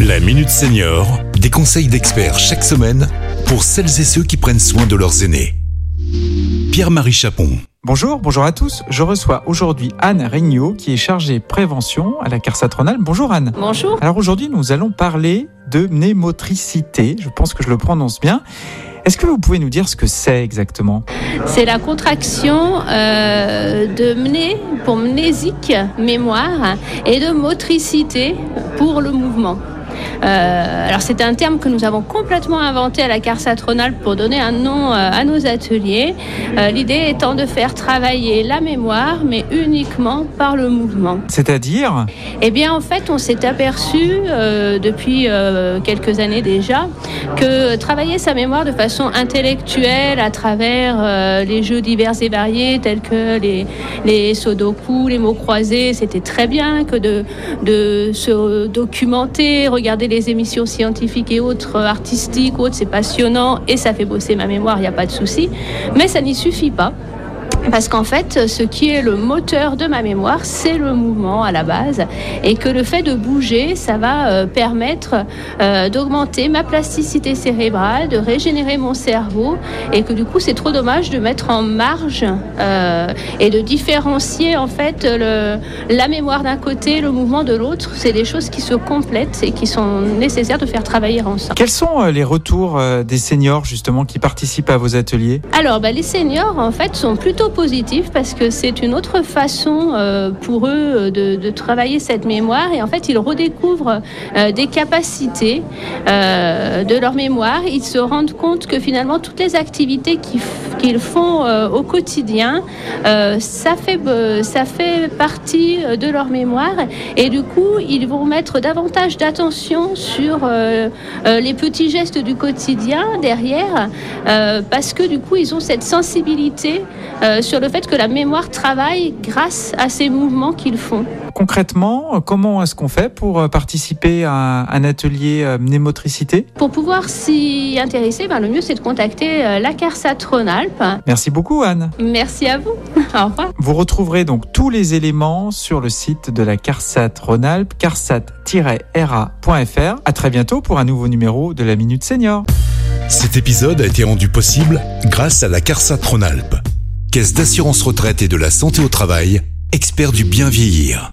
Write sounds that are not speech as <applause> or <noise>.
La Minute Senior, des conseils d'experts chaque semaine pour celles et ceux qui prennent soin de leurs aînés. Pierre-Marie Chapon. Bonjour, bonjour à tous. Je reçois aujourd'hui Anne Regnault qui est chargée prévention à la CARSAT Rhône-Alpes. Bonjour Anne. Bonjour. Alors aujourd'hui, nous allons parler de mnémotricité. Je pense que je le prononce bien. Est-ce que vous pouvez nous dire ce que c'est exactement? C'est la contraction euh, de mné pour mnésique, mémoire, et de motricité pour le mouvement. Euh, alors c'est un terme que nous avons complètement inventé à la CARSAT Rhône-Alpes pour donner un nom euh, à nos ateliers. Euh, L'idée étant de faire travailler la mémoire, mais uniquement par le mouvement. C'est-à-dire Eh bien en fait on s'est aperçu euh, depuis quelques années déjà que travailler sa mémoire de façon intellectuelle à travers les jeux divers et variés tels que les, les sudoku, les mots croisés, c'était très bien que de, de se documenter, regarder les émissions scientifiques et autres, euh, artistiques, autres, c'est passionnant et ça fait bosser ma mémoire, il n'y a pas de souci. Mais ça n'y suffit pas. Parce qu'en fait, ce qui est le moteur de ma mémoire, c'est le mouvement à la base. Et que le fait de bouger, ça va euh, permettre euh, d'augmenter ma plasticité cérébrale, de régénérer mon cerveau. Et que du coup, c'est trop dommage de mettre en marge euh, et de différencier en fait le, la mémoire d'un côté, le mouvement de l'autre. C'est des choses qui se complètent et qui sont nécessaires de faire travailler ensemble. Quels sont les retours des seniors justement qui participent à vos ateliers? Alors, bah, les seniors, en fait, sont plutôt parce que c'est une autre façon euh, pour eux euh, de, travailler cette mémoire et en fait, ils redécouvrent euh, des capacités de leur mémoire. Ils se rendent compte que finalement, toutes les activités qu'ils qu'ils font euh, au quotidien, euh, ça, fait, euh, ça fait partie de leur mémoire et du coup, ils vont mettre davantage d'attention sur les petits gestes du quotidien derrière parce que du coup, ils ont cette sensibilité sur le fait que la mémoire travaille grâce à ces mouvements qu'ils font. Concrètement, comment est-ce qu'on fait pour euh, participer à un, un atelier euh, mnémotricité? Pour pouvoir s'y intéresser, ben, le mieux c'est de contacter euh, la CARSAT Rhône-Alpes. Merci beaucoup Anne. Merci à vous. <laughs> Au revoir. Vous retrouverez donc tous les éléments sur le site de la CARSAT Rhône-Alpes, carsat-ra.fr. À très bientôt pour un nouveau numéro de la Minute Senior. Cet épisode a été rendu possible grâce à la CARSAT Rhône-Alpes, Caisse d'assurance retraite et de la santé au travail, expert du bien vieillir.